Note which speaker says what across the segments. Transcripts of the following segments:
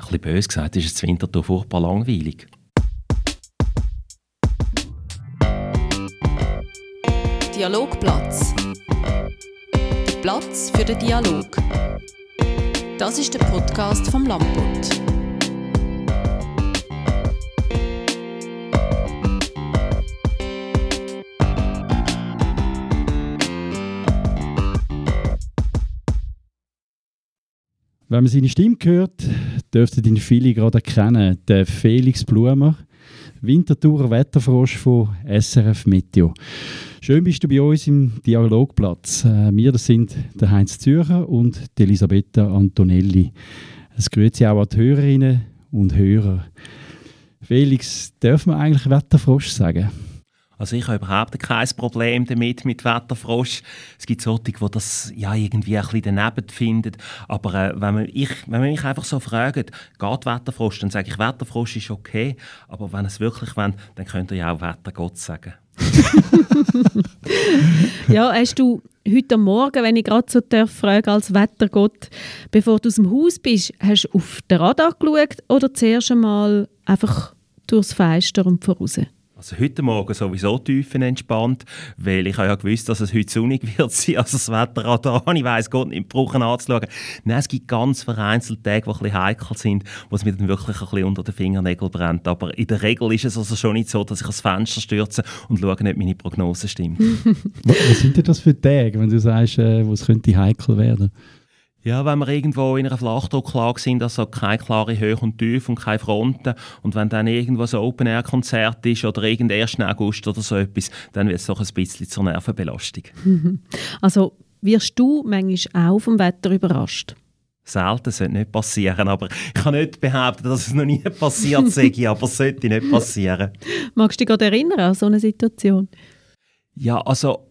Speaker 1: Ein bisschen böse gesagt, ist es Winterthur furchtbar langweilig.
Speaker 2: Dialogplatz. Der Platz für den Dialog. Das ist der Podcast vom Lamput.
Speaker 3: Wenn man seine Stimme hört, dürften ihn viele gerade erkennen. Der Felix Blumer, Winterthurer Wetterfrosch von SRF Meteo. Schön bist du bei uns im Dialogplatz. Äh, wir das sind der Heinz Zürcher und die Elisabetta Antonelli. Es grüße auch an die Hörerinnen und Hörer. Felix, dürfen wir eigentlich Wetterfrosch sagen?
Speaker 1: Also ich habe überhaupt kein Problem damit mit Wetterfrosch. Es gibt solche, die das ja irgendwie ein bisschen daneben finden. Aber äh, wenn, man ich, wenn man mich einfach so fragt, geht Wetterfrosch, dann sage ich, Wetterfrosch ist okay. Aber wenn es wirklich wollt, dann könnt ihr ja auch Wettergott sagen.
Speaker 4: ja, hast du heute Morgen, wenn ich gerade so darf, frage als Wettergott, bevor du aus dem Haus bist, hast du auf den Radar geschaut oder zuerst einmal einfach durchs Fenster und voraus?
Speaker 1: Also heute Morgen sowieso tiefenentspannt, weil ich ja gewusst, dass es heute sonnig wird sein. Also das Wetterradar, ich weiss Gott nicht brauchen anzuschauen. Nein, es gibt ganz vereinzelte Tage, die ein bisschen heikel sind, wo es mir dann wirklich ein bisschen unter den Fingernägeln brennt. Aber in der Regel ist es also schon nicht so, dass ich ans Fenster stürze und schaue, ob meine Prognose stimmt.
Speaker 3: Was sind denn das für Tage, wenn du sagst, äh, wo es könnte heikel werden?
Speaker 1: Ja, wenn wir irgendwo in einer Flachdrucklage sind, also keine klare Höhe und Tiefe und keine Fronten und wenn dann irgendwo so Open-Air-Konzert ist oder irgend 1. August oder so etwas, dann wird es doch ein bisschen zur Nervenbelastung.
Speaker 4: Also wirst du manchmal auch vom Wetter überrascht?
Speaker 1: Selten, sollte nicht passieren, aber ich kann nicht behaupten, dass es noch nie passiert sei, aber es sollte nicht passieren.
Speaker 4: Magst du dich gerade erinnern an so eine Situation?
Speaker 1: Ja, also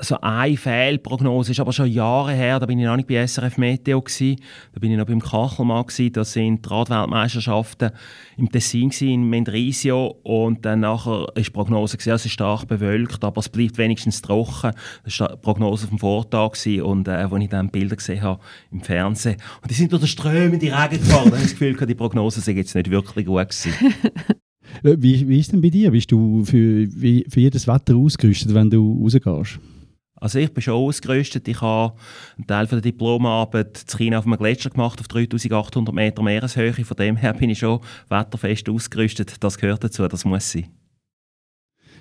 Speaker 1: so eine Fehlprognose ist aber schon Jahre her, da bin ich noch nicht bei SRF Meteo gewesen, da bin ich noch beim Kachelmann gewesen, da sind die Radweltmeisterschaften im Tessin gewesen, in Mendrisio und dann nachher ist die Prognose gewesen, es ist stark bewölkt, aber es bleibt wenigstens trocken. Das war die Prognose vom Vortag gewesen, und äh, als ich dann Bilder gesehen habe im Fernsehen und die sind durch den strömenden Regen gefahren, dann habe ich das Gefühl, die Prognose sei jetzt nicht wirklich gut gewesen.
Speaker 3: Wie, wie ist denn bei dir? Bist du für, für jedes Wetter ausgerüstet, wenn du rausgehst?
Speaker 1: Also ich bin schon ausgerüstet. Ich habe einen Teil von der Diplomarbeit in China auf einem Gletscher gemacht, auf 3800 Meter Meereshöhe. Von dem her bin ich schon wetterfest ausgerüstet. Das gehört dazu, das muss sein.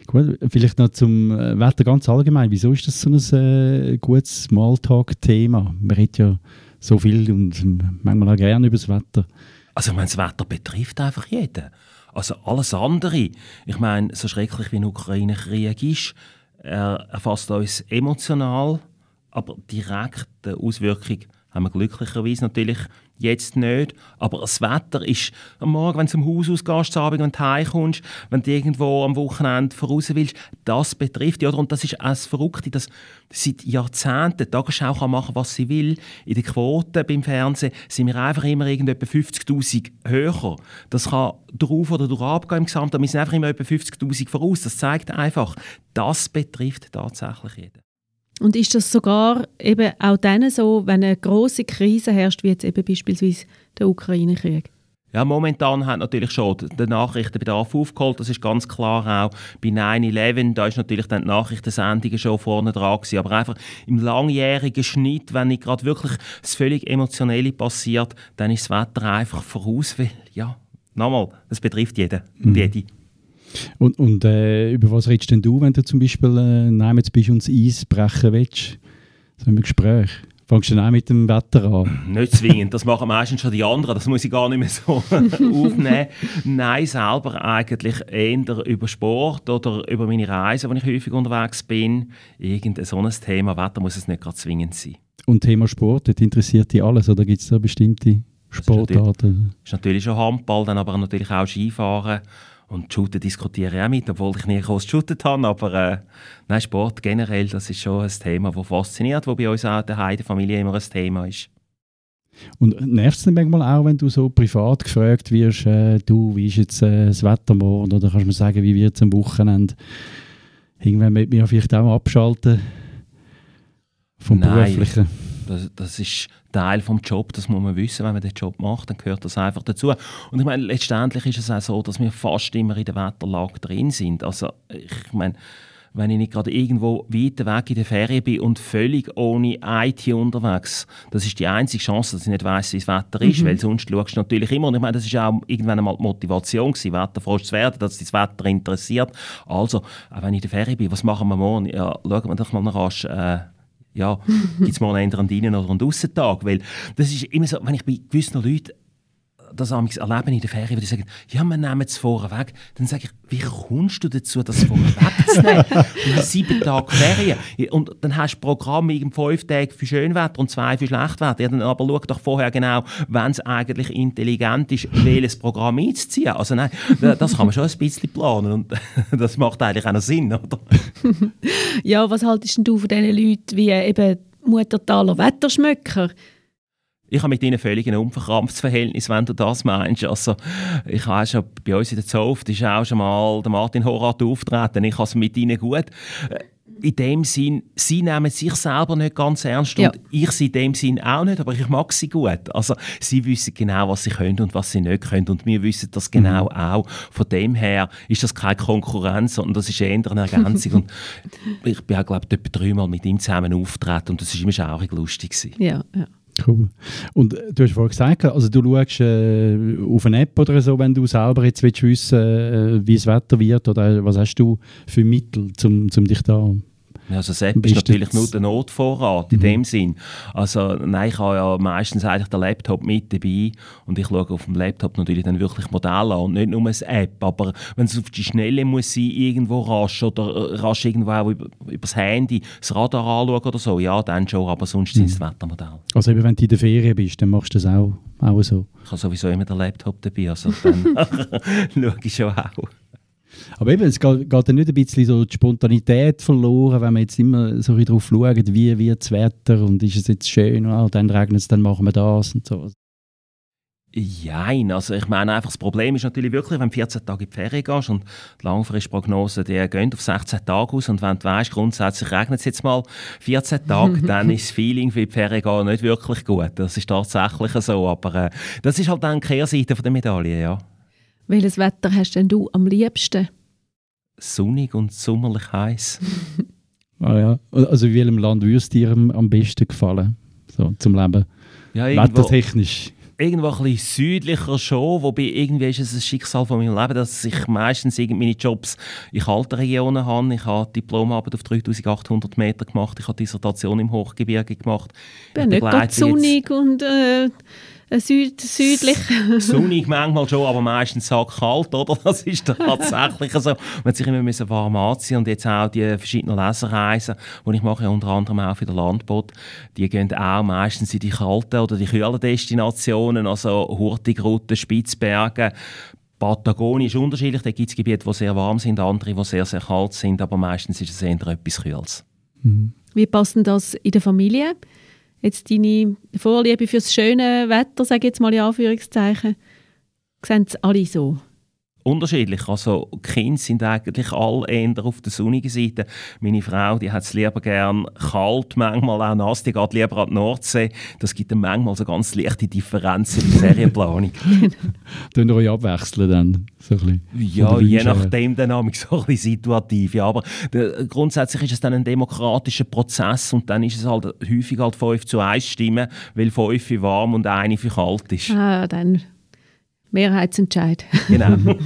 Speaker 3: Gut, vielleicht noch zum äh, Wetter ganz allgemein. Wieso ist das so ein äh, gutes Smalltalk-Thema? Man redet ja so viel und manchmal auch gerne über das Wetter.
Speaker 1: Also ich meine, das Wetter betrifft einfach jeden. Also alles andere. Ich meine, so schrecklich wie ein Ukraine-Krieg ist, er erfasst uns emotional, aber direkte Auswirkung haben wir glücklicherweise natürlich jetzt nicht. Aber das Wetter ist am Morgen, wenn du zum Haus ausgehst, am Abend, wenn du heimkommst, wenn du irgendwo am Wochenende voraus willst, das betrifft dich. Und das ist auch das Verrückte, dass seit Jahrzehnten die Tagesschau kann machen was sie will. In den Quoten beim Fernsehen sind wir einfach immer etwa 50'000 höher. Das kann drauf oder durch abgehen im Gesamten. Wir sind einfach immer etwa 50'000 voraus. Das zeigt einfach, das betrifft tatsächlich jeden.
Speaker 4: Und ist das sogar eben auch dann so, wenn eine große Krise herrscht, wie jetzt eben beispielsweise der Ukraine-Krieg?
Speaker 1: Ja, momentan hat natürlich schon der Nachrichtenbedarf aufgeholt. Das ist ganz klar auch bei 9-11. Da ist natürlich dann die Nachrichtensendungen schon vorne dran gewesen. Aber einfach im langjährigen Schnitt, wenn nicht gerade wirklich das völlig Emotionelle passiert, dann ist das Wetter einfach voraus. Weil, ja, nochmal, das betrifft jeden und mhm. jede.
Speaker 3: Und, und äh, über was redest denn du, wenn du zum Beispiel äh, jetzt bist und das Eis brechen willst? So im Gespräch. Fangst du dann auch mit dem Wetter an?
Speaker 1: Nicht zwingend, das machen meistens schon die anderen, das muss ich gar nicht mehr so aufnehmen. Nein, selber eigentlich eher über Sport oder über meine Reisen, wenn ich häufig unterwegs bin. Irgend so ein Thema, Wetter muss es nicht gerade zwingend sein.
Speaker 3: Und Thema Sport, das interessiert dich alles oder gibt es da bestimmte Sportarten?
Speaker 1: Das ist natürlich schon Handball, dann aber natürlich auch Skifahren und Shooten diskutiere ich auch mit, obwohl ich nie groß geshootet habe. Aber äh, nein, Sport generell, das ist schon ein Thema, das fasziniert, das bei uns auch in der Familie immer ein Thema ist.
Speaker 3: Und nervt es dann manchmal auch, wenn du so privat gefragt wirst, äh, du, wie ist jetzt äh, das Wetter morgen? Oder kannst du mir sagen, wie wird es am Wochenende? Irgendwann mit mir vielleicht auch abschalten vom
Speaker 1: Nein.
Speaker 3: Beruflichen?
Speaker 1: Das, das, ist Teil des Jobs, das muss man wissen, wenn man den Job macht, dann gehört das einfach dazu. Und ich meine, letztendlich ist es auch so, dass wir fast immer in der Wetterlage drin sind. Also ich meine, wenn ich nicht gerade irgendwo weit weg in der Ferien bin und völlig ohne IT unterwegs. Das ist die einzige Chance, dass ich nicht weiß, wie das Wetter ist, mhm. weil sonst schaust du natürlich immer. Und ich meine, das ist auch irgendwann einmal die Motivation gewesen, Wetterfrosch zu werden, dass dich das Wetter interessiert. Also, auch wenn ich in der Ferien bin, was machen wir morgen? Ja, schauen wir doch mal nach äh, ja, gibt es morgen einen Innen- oder einen Aussentag? Weil das ist immer so, wenn ich bei gewissen Leuten das erleben in der Ferien, wo die sagen, ja, wir nehmen es vorher weg. Dann sage ich, wie kommst du dazu, das vorher wegzunehmen? du hast sieben Tage Ferien. Und dann hast du Programm fünf Tage für Schönwetter und zwei für Schlechtwetter. Ja, dann aber schau doch vorher genau, wenn es eigentlich intelligent ist, welches Programm einzuziehen. Also nein, das kann man schon ein bisschen planen und das macht eigentlich auch noch Sinn, oder?
Speaker 4: ja, was haltest du von diesen Leuten wie eben Muttertaler Wetterschmöcker?
Speaker 1: Ich habe mit ihnen völlig ein unverkrampftes Verhältnis, wenn du das meinst. Also, ich habe schon bei uns in der Zoft ist auch schon mal der Martin Horath auftreten. Ich habe es mit ihnen gut. Äh, in dem Sinn, sie nehmen sich selber nicht ganz ernst ja. und ich sie in dem Sinn auch nicht, aber ich mag sie gut. Also sie wissen genau, was sie können und was sie nicht können und wir wissen das genau mhm. auch. Von dem her ist das keine Konkurrenz, sondern das ist eher eine Ergänzung und ich bin auch, glaube ich, etwa dreimal mit ihm zusammen auftreten und das war immer auch lustig. Gewesen.
Speaker 4: Ja, ja.
Speaker 3: Cool. Und äh, du hast vorhin gesagt, also du schaust äh, auf eine App oder so, wenn du selber jetzt willst wissen äh, wie das Wetter wird oder was hast du für Mittel, um zum dich da
Speaker 1: also das App ist natürlich nur der Notvorrat in mhm. dem Sinn. Also nein, ich habe ja meistens eigentlich den Laptop mit dabei und ich schaue auf dem Laptop natürlich dann wirklich Modelle an und nicht nur eine App, aber wenn es auf die Schnelle muss sein, irgendwo rasch oder äh, rasch irgendwo auch über, über das Handy das Radar anschauen oder so, ja, dann schon, aber sonst mhm. sind es Wettermodelle.
Speaker 3: Also eben, wenn du in der Ferien bist, dann machst du das auch, auch so?
Speaker 1: Ich habe sowieso immer den Laptop dabei, also dann schaue ich schon auch.
Speaker 3: Aber eben, es geht, geht dann nicht ein bisschen so die Spontanität verloren, wenn man jetzt immer so darauf schaut, wie wird das Wetter und ist es jetzt schön, oh, dann regnet es, dann machen wir das und so.
Speaker 1: Nein, also ich meine einfach, das Problem ist natürlich wirklich, wenn du 14 Tage in die Ferien gehst und die Langfristprognose, die gehen auf 16 Tage aus und wenn du weißt, grundsätzlich regnet es jetzt mal 14 Tage, dann ist das Feeling für die Ferien gehen nicht wirklich gut. Das ist tatsächlich so, aber äh, das ist halt dann die Kehrseite der Medaille, ja.
Speaker 4: Welches Wetter hast denn du am liebsten?
Speaker 1: Sonnig und sommerlich heiß.
Speaker 3: ah ja. Also in welchem Land würde es dir am besten gefallen? So, zum Leben? Ja, irgendwo, Wettertechnisch.
Speaker 1: Irgendwo ein bisschen südlicher schon, wobei irgendwie ist es ein Schicksal von meinem Leben, dass ich meistens meine Jobs in kalten Regionen habe. Ich habe Diplomarbeit auf 3800 Meter gemacht, ich habe Dissertation im Hochgebirge gemacht.
Speaker 4: Ich bin nicht sonnig und... Äh, süd, südlich.
Speaker 1: Sonnig manchmal schon, aber meistens kalt, oder? Das ist tatsächlich so. Man sich immer müssen warm anziehen und jetzt auch die verschiedenen Leserreisen, die ich mache, unter anderem auch für den Landbot, die gehen auch meistens in die kalten oder die kühlen Destinationen, also Hurtigruten, Spitzbergen, Patagonien ist unterschiedlich, da gibt es Gebiete, die sehr warm sind, andere, die sehr, sehr kalt sind, aber meistens ist es eher etwas Kühles.
Speaker 4: Mhm. Wie passt denn das in der Familie? Jetzt deine Vorliebe fürs schöne Wetter, sage ich jetzt mal in Anführungszeichen, sehen es alle so?
Speaker 1: Unterschiedlich. Also die Kinder sind eigentlich alle eher auf der sonnigen Seite. Meine Frau, die hat es lieber gern kalt, manchmal auch nass, die geht lieber an die Nordsee. Das gibt dann manchmal so ganz leichte Differenzen in der Ferienplanung.
Speaker 3: Dann euch abwechseln dann? So ein
Speaker 1: ja, je nachdem dann so ein bisschen situativ. Ja, aber der, grundsätzlich ist es dann ein demokratischer Prozess und dann ist es halt häufig halt 5 zu 1 Stimmen, weil 5 für warm und eine für kalt ist.
Speaker 4: Ah, dann Mehrheitsentscheid.
Speaker 1: Genau.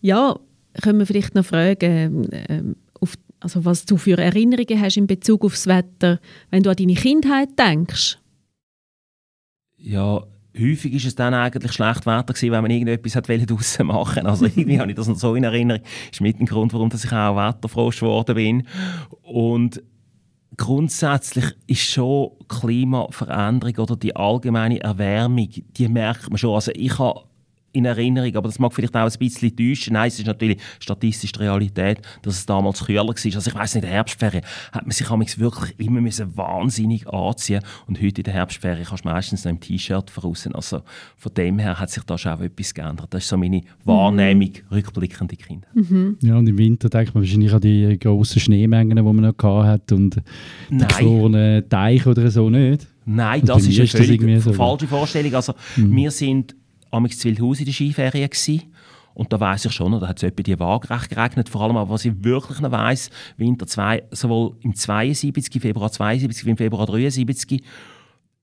Speaker 4: ja, können wir vielleicht noch fragen, äh, auf, also was du für Erinnerungen hast in Bezug aufs Wetter, wenn du an deine Kindheit denkst?
Speaker 1: Ja, häufig ist es dann eigentlich schlecht Wetter gewesen, wenn man irgendetwas hat draussen machen Also irgendwie habe ich das noch so in Erinnerung. Das ist mit dem Grund, warum ich auch wetterfrosch geworden bin. Und grundsätzlich ist schon Klimaveränderung oder die allgemeine Erwärmung, die merkt man schon. Also ich habe in Erinnerung, aber das mag vielleicht auch ein bisschen täuschen. Nein, es ist natürlich statistisch die Realität, dass es damals kühler war. Also ich weiß nicht, in der Herbstferien hat man sich wirklich immer müssen wahnsinnig anziehen und heute in der Herbstferien kannst du meistens noch im T-Shirt voraus. Also von dem her hat sich da schon auch etwas geändert. Das ist so meine Wahrnehmung mhm. rückblickende Kinder.
Speaker 3: Mhm. Ja, und im Winter denkt man wahrscheinlich an die grossen Schneemengen, die man noch hatte und die gefrorenen Teiche oder so nicht.
Speaker 1: Nein, das ist eine völlig so, falsche Vorstellung. Also, mhm. Wir sind am Wildhaus in der Skiferien gewesen. Und da weiß ich schon, da hat es etwa die waagerecht geregnet. Vor allem, aber was ich wirklich noch weiss, Winter 2, sowohl im 72, Februar 72 wie im Februar 73,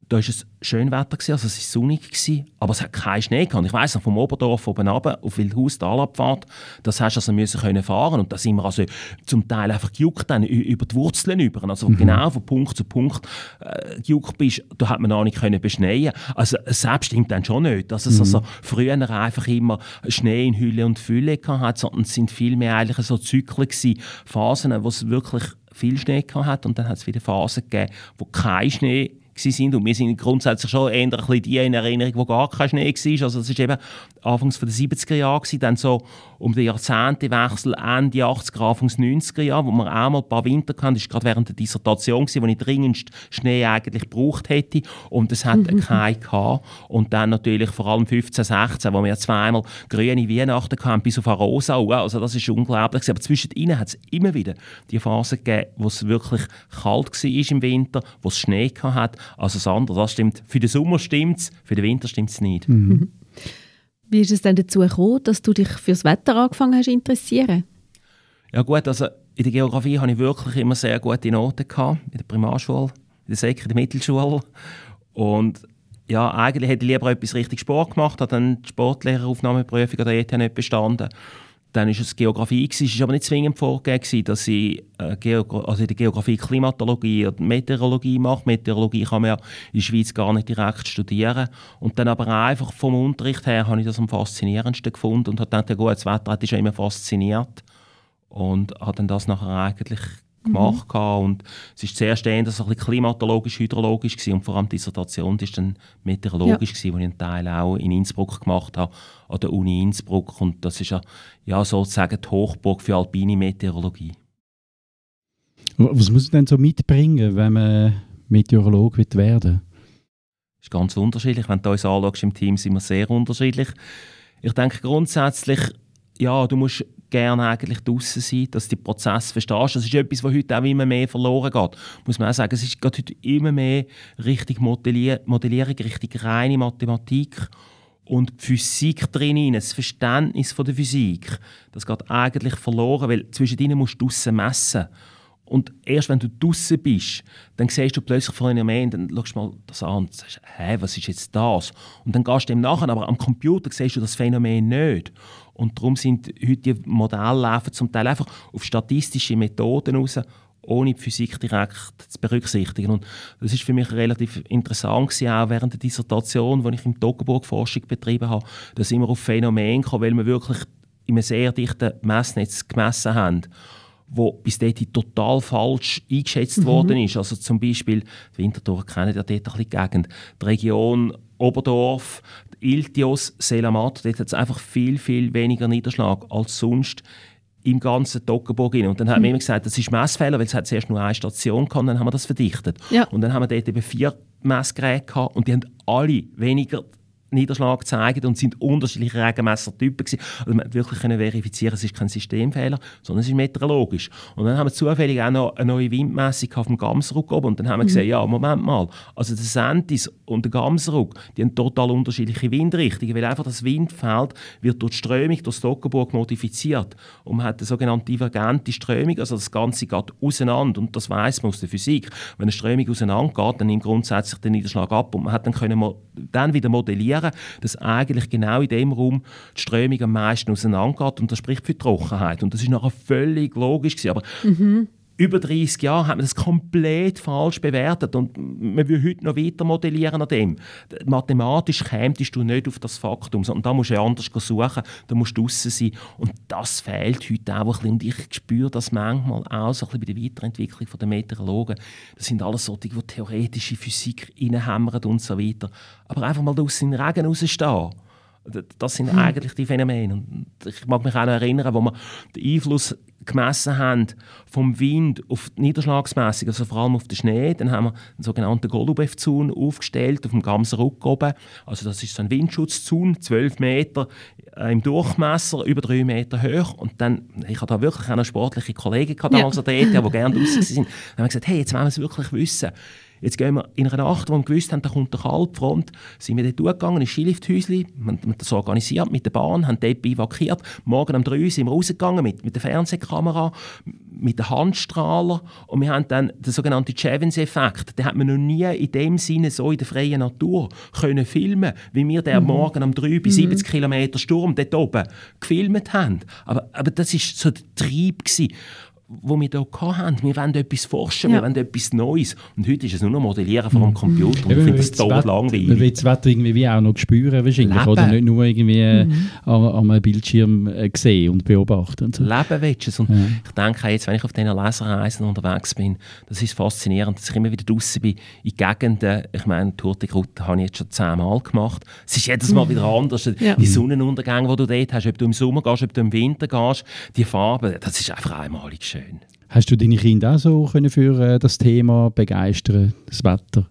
Speaker 1: da war es schön Wetter, also es war sonnig, gewesen, aber es hat keinen Schnee gehabt. Ich weiss noch, vom Oberdorf oben runter auf Wildhaus, Talabfahrt, das hast du also müssen können fahren und da sind wir also zum Teil einfach gejuckt dann, über die Wurzeln über. Also mhm. genau von Punkt zu Punkt äh, gejuckt bist, da hat man auch nicht können beschneien. Also selbst stimmt dann schon nicht, dass es mhm. also früher einfach immer Schnee in Hülle und Fülle gehabt sondern es sind vielmehr eigentlich so Zyklen gewesen, Phasen, wo es wirklich viel Schnee gehabt hat und dann hat es wieder Phasen gegeben, wo kein Schnee sind. Und wir sind grundsätzlich schon eher ein bisschen die in Erinnerung, wo gar kein Schnee war. Also das war eben Anfangs der 70er Jahre, dann so um den Jahrzehntewechsel Ende 80er, Anfangs 90er Jahre, wo wir auch mal ein paar Winter hatten. Das war gerade während der Dissertation, gewesen, wo ich dringendst Schnee eigentlich gebraucht hätte. Und es hat keinen gehabt. Und dann natürlich vor allem 15, 16, wo wir zweimal grüne Weihnachten hatten, bis auf Arosa. Also das ist unglaublich. Aber zwischen ihnen hat es immer wieder die Phase gegeben, wo es wirklich kalt war im Winter, wo es Schnee hatte. Also das andere, das stimmt. Für den Sommer stimmt es, für den Winter stimmt es nicht. Mhm.
Speaker 4: Wie ist es denn dazu gekommen, dass du dich für das Wetter angefangen hast zu interessieren?
Speaker 1: Ja gut, also in der Geografie hatte ich wirklich immer sehr gute Noten gehabt, in der Primarschule, in der Sek, in der Mittelschule und ja, eigentlich hätte ich lieber etwas richtig Sport gemacht, habe dann die Sportlehreraufnahmeprüfung oder ETH nicht bestanden dann war es Geografie. Es war aber nicht zwingend vorgegeben, dass ich äh, also in der Geografie Klimatologie oder Meteorologie mache. Meteorologie kann man ja in der Schweiz gar nicht direkt studieren. Und dann aber einfach vom Unterricht her habe ich das am faszinierendsten gefunden und habe gedacht, ja gut, das Wetter hat mich schon immer fasziniert. Und habe dann das nachher eigentlich gemacht. Mhm. Und es ist zuerst eher so ein klimatologisch, hydrologisch gewesen, und vor allem die Dissertation war dann meteorologisch, ja. gewesen, wo ich einen Teil auch in Innsbruck gemacht habe, an der Uni Innsbruck. Und das ist ja, ja sozusagen die Hochburg für alpine Meteorologie.
Speaker 3: Was muss man denn so mitbringen, wenn man Meteorolog wird werden
Speaker 1: Das ist ganz unterschiedlich. Wenn du uns anschaust im Team, sind wir sehr unterschiedlich. Ich denke grundsätzlich, ja, du musst gerne eigentlich draußen sein, dass du den Prozess verstehst. Das ist etwas, was heute auch immer mehr verloren geht. Muss man auch sagen, es ist heute immer mehr richtig Modellier Modellierung, richtig reine Mathematik und die Physik drin, das Verständnis von der Physik, das geht eigentlich verloren, weil zwischen ihnen musst du draussen messen. Und erst wenn du draußen bist, dann siehst du plötzlich Phänomen, dann schaust du mal das an und sagst, hä, was ist jetzt das? Und dann gehst du dem nachher, aber am Computer siehst du das Phänomen nicht. Und darum sind heute die Modelle zum Teil einfach auf statistische Methoden raus, ohne die Physik direkt zu berücksichtigen. Und das ist für mich relativ interessant gewesen, auch während der Dissertation, die ich im Toggenburg Forschung betrieben habe, dass immer auf Phänomene kam, weil wir wirklich in einem sehr dichten Messnetz gemessen haben wo bis dahin total falsch eingeschätzt mhm. worden ist. Also zum Beispiel, Winterthur kennen ja dort ein bisschen die Gegend, die Region Oberdorf, Iltios, Selamat, dort hat es einfach viel, viel weniger Niederschlag als sonst im ganzen Toggenburg. Und dann haben wir mhm. immer gesagt, das ist Messfehler, weil es hat zuerst nur eine Station gehabt, dann haben wir das verdichtet. Ja. Und dann haben wir dort eben vier Messgeräte gehabt und die haben alle weniger Niederschlag zeigen und sind unterschiedliche Regenmessertypen gewesen. Also man wirklich können verifizieren, es ist kein Systemfehler, sondern es ist meteorologisch. Und dann haben wir zufällig auch noch eine neue Windmessung auf dem Gamsruck oben und dann haben wir mhm. gesehen, ja, Moment mal, also der Sentis und der Gamsruck, die haben total unterschiedliche Windrichtungen, weil einfach das Windfeld wird durch die Strömung, durch Stockenburg modifiziert und man hat eine sogenannte divergente Strömung, also das Ganze geht auseinander und das weiß man aus der Physik. Wenn eine Strömung auseinander geht, dann nimmt grundsätzlich der Niederschlag ab und man hat dann können dann wieder modellieren erklären, dass eigentlich genau in dem Raum die Strömung am meisten auseinandergeht und das spricht für Trockenheit. Und das ist nachher völlig logisch gewesen. Aber mhm über 30 Jahre hat man das komplett falsch bewertet und man will heute noch weiter modellieren an dem. Mathematisch kämtest du nicht auf das Faktum, sondern da musst du anders suchen, da musst du draussen sein und das fehlt heute auch ein bisschen und ich spüre das manchmal auch so ein bisschen bei der Weiterentwicklung der Meteorologen. Das sind alles solche, die theoretische Physik reinhämmern und so weiter. Aber einfach mal in den Regen rausstehen Das sind mhm. eigentlich die Phänomene. Und ich mag mich auch noch erinnern, wo wir den Einfluss gemessen haben vom Wind auf die Niederschlagsmessung, also vor allem auf den Schnee. Dann haben wir einen sogenannten Golubev-Zaun aufgestellt auf dem ganzen Rücken oben. Also das ist so ein Windschutzzaun, 12 Meter äh, im Durchmesser, über 3 Meter hoch. Und dann, ich hatte da wirklich auch sportliche Kollegen gehabt, damals ja. der ETH, die gerne draußen waren. Dann haben wir gesagt, hey, jetzt wollen wir es wirklich wissen. Jetzt gehen wir in einer Nacht, wo wir gewusst haben, da kommt der Kaltfront, sind wir dort durchgegangen, ins Skilifthäuschen, haben das organisiert mit der Bahn, haben dort evakuiert. Morgen um drei sind wir rausgegangen mit, mit der Fernsehkamera, mit dem Handstrahler und wir haben dann den sogenannten Chevins-Effekt, den hat man noch nie in dem Sinne so in der freien Natur können filmen, wie wir den mhm. morgen um 3 bis 70 mhm. Kilometer Sturm dort oben gefilmt haben. Aber, aber das war so der Trieb gewesen wo wir hier hatten. Wir wollen etwas forschen, ja. wir wollen etwas Neues. Und heute ist es nur noch Modellieren vor dem mhm. Computer. Und ich finde das tot langweilig.
Speaker 3: Man will das Wetter irgendwie wie auch noch spüren wahrscheinlich, Leben. oder nicht nur irgendwie äh, mhm. an, an einem Bildschirm äh, sehen und beobachten. Und so.
Speaker 1: Leben willst du Und ja. ich denke jetzt, wenn ich auf diesen Leserreisen unterwegs bin, das ist faszinierend, dass ich immer wieder draußen bin, in Gegenden, ich meine, Groute habe ich jetzt schon zehnmal gemacht. Es ist jedes Mal mhm. wieder anders. Ja. Die Sonnenuntergänge, die du dort hast, ob du im Sommer gehst, ob du im Winter gehst, die Farben, das ist einfach einmalig schön schön.
Speaker 3: Hast du deine Kinder auch so können für äh, das Thema begeistern, das Wetter?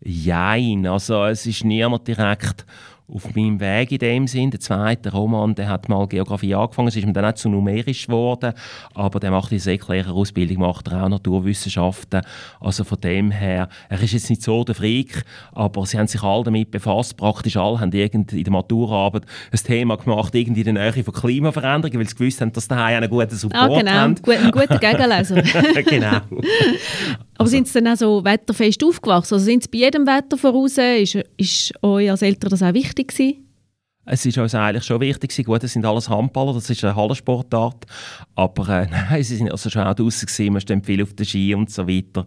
Speaker 1: Jein, also es ist niemand direkt auf meinem Weg in dem Sinn. Der zweite Roman, der hat mal Geografie angefangen, es ist mir dann auch zu numerisch geworden, aber der macht die Säcklehrerausbildung, macht er auch Naturwissenschaften. Also von dem her, er ist jetzt nicht so der Freak, aber sie haben sich alle damit befasst, praktisch alle haben in der Maturarbeit ein Thema gemacht, irgendwie in der Nähe von Klimaveränderungen, weil sie gewusst haben, dass daheim einen guten Support ah,
Speaker 4: genau.
Speaker 1: haben.
Speaker 4: Gut, ein guter Gegenleser.
Speaker 1: genau.
Speaker 4: Aber also. sind sie dann auch so wetterfest aufgewachsen? Also sind sie bei jedem Wetter voraus? Ist, ist euch als Eltern das auch wichtig gewesen?
Speaker 1: Es ist uns eigentlich schon wichtig Gut, das sind alles Handballer, das ist eine Hallensportart. Aber äh, nein, sie sind also schon auch draußen gewesen, man steht viel auf den Ski und so weiter.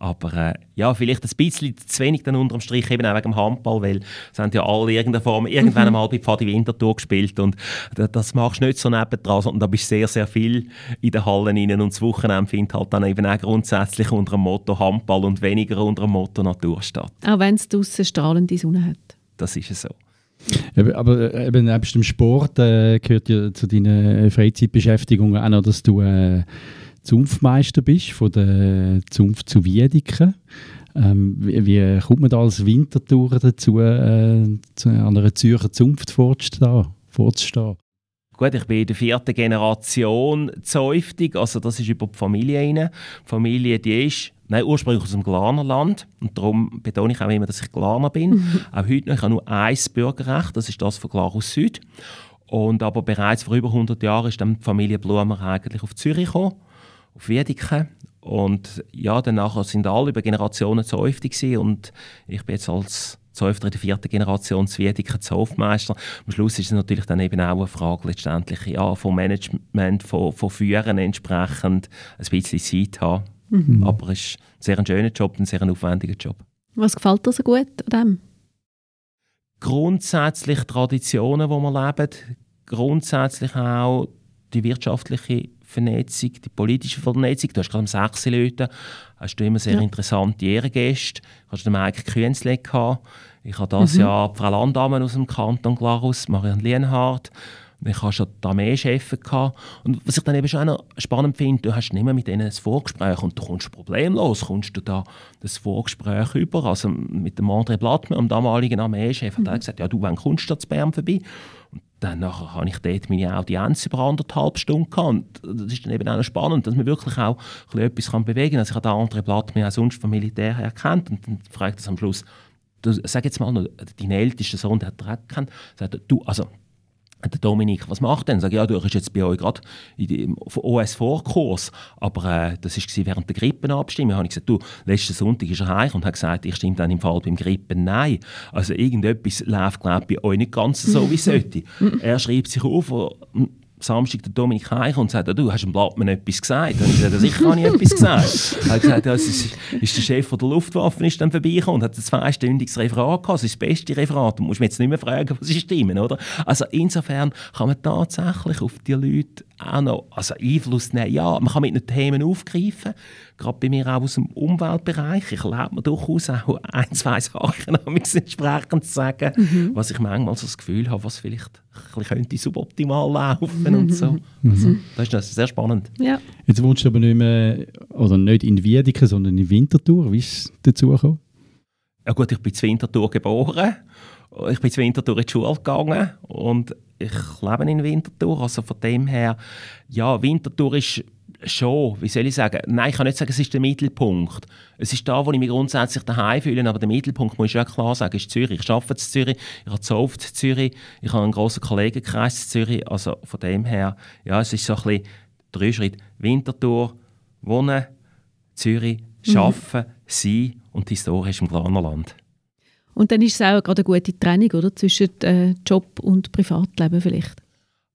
Speaker 1: Aber äh, ja, vielleicht ein bisschen zu wenig dann unterm Strich, eben auch wegen dem Handball, weil es haben ja alle in irgendeiner Form irgendwann mhm. einmal bei Pfadi Winterthur gespielt und das machst du nicht so nebendran, sondern da bist du sehr, sehr viel in den Hallen rein und das Wochenende findet halt dann eben auch grundsätzlich unter dem Motto Handball und weniger unter dem Motto Natur statt.
Speaker 4: Auch wenn es draußen strahlende Sonne hat.
Speaker 1: Das ist es so.
Speaker 3: Aber äh, eben nebst dem Sport äh, gehört ja zu deinen Freizeitbeschäftigungen auch noch, dass du äh, Zunftmeister bist von der Zunft zu Wiedeken. Ähm, wie, wie, kommt man da als Wintertour dazu, äh, zu einer Zürcher Zunft vorzustehen?
Speaker 1: Gut, ich bin in der vierten Generation Zäuftig, also das ist über die Familie rein. Die Familie, die ist Nein, ursprünglich aus dem Glanerland. Und darum betone ich auch immer, dass ich Glaner bin. Mhm. Auch heute noch, ich habe nur ein Bürgerrecht, das ist das von Glarus Süd. Und aber bereits vor über 100 Jahren ist dann die Familie Blumer eigentlich auf Zürich gekommen, auf Wiedeke. Und ja, danach sind alle über Generationen Zäufte und ich bin jetzt als In der vierten Generation Wiedeke Zofmeister. Am Schluss ist es natürlich dann eben auch eine Frage letztendlich ja, vom Management, von, von Führen entsprechend ein bisschen Zeit haben Mhm. Aber es ist ein sehr schöner Job, ein sehr aufwendiger Job.
Speaker 4: Was gefällt dir so gut an dem?
Speaker 1: Grundsätzlich Traditionen, die wir leben, grundsätzlich auch die wirtschaftliche Vernetzung, die politische Vernetzung. Du hast gerade 6 Leute, hast du immer sehr ja. interessante Ehrengäste. Du hast den Mike Künzle gehabt. Ich habe das mhm. Jahr Frau Landdamen aus dem Kanton Glarus, Marianne Lienhardt. Ich hatte schon die Armeechefe. Und was ich dann eben schon spannend finde, du hast nicht mehr mit denen ein Vorgespräch und du kommst problemlos, kommst du da das Vorgespräch über. Also mit dem André Blattmann, dem damaligen Armeechef, mhm. hat er gesagt, ja du, wann kommst du zu Bern vorbei? Und dann nachher habe ich dort meine Audienz über anderthalb Stunden gehabt. Und das ist dann eben auch spannend, dass man wirklich auch etwas bewegen kann. Also ich habe den André Blattmann auch sonst vom Militär her erkannt und dann fragt er am Schluss, sag jetzt mal, dein ältester Sohn, der hat er auch gekannt, sagt, du, also der Dominik, was macht denn? Sag ja, du bist jetzt bei euch gerade im OS-Vorkurs, aber äh, das war während der Grippenabstimmung. Habe ich gesagt, du, letzten Sonntag ist er heim und hat gesagt, ich stimme dann im Fall beim Grippen nein. Also irgendetwas läuft, glaube ich, bei euch nicht ganz so, wie sollte. er schreibt sich auf, Samstag der Dominik Eicher und sagt, du hast dem Blattmann etwas gesagt. Und ich gesagt, sicher habe ich etwas gesagt. er hat gesagt, ja, es ist, ist, der Chef der Luftwaffe ist dann vorbeigekommen und hat ein zweistündiges Referat gehabt. Das ist das beste Referat. Du musst mich jetzt nicht mehr fragen, was ist stimmen, oder? Also insofern kann man tatsächlich auf die Leute auch noch also Einfluss nehmen. Ja, man kann mit den Themen aufgreifen. Gerade bei mir auch aus dem Umweltbereich. Ich erlebe mir durchaus auch ein, zwei Sachen entsprechend zu sagen, mhm. was ich manchmal so das Gefühl habe, was vielleicht ein könnte suboptimal laufen mhm. und so. Mhm. Also, das ist sehr spannend.
Speaker 3: Ja. Jetzt wohnst du aber nicht mehr, oder nicht in Wiedeke, sondern in Winterthur. Wie ist es dazu gekommen?
Speaker 1: Ja gut, ich bin in Winterthur geboren. Ich bin in Winterthur in die Schule gegangen und ich lebe in Winterthur. Also von dem her, ja, Winterthur ist schon, wie soll ich sagen, nein, ich kann nicht sagen, es ist der Mittelpunkt. Es ist da, wo ich mich grundsätzlich daheim fühle, aber der Mittelpunkt, muss ich ja klar sagen, ist Zürich. Ich arbeite in Zürich, ich habe Zoft in Zürich, ich habe einen grossen Kollegenkreis in Zürich, also von dem her, ja, es ist so ein bisschen drei Schritte. Winterthur, Wohnen, Zürich, mhm. Arbeiten, mhm. Sein und historisch im Glanerland.
Speaker 4: Und dann ist es auch gerade eine gute Trennung oder? zwischen äh, Job und Privatleben vielleicht.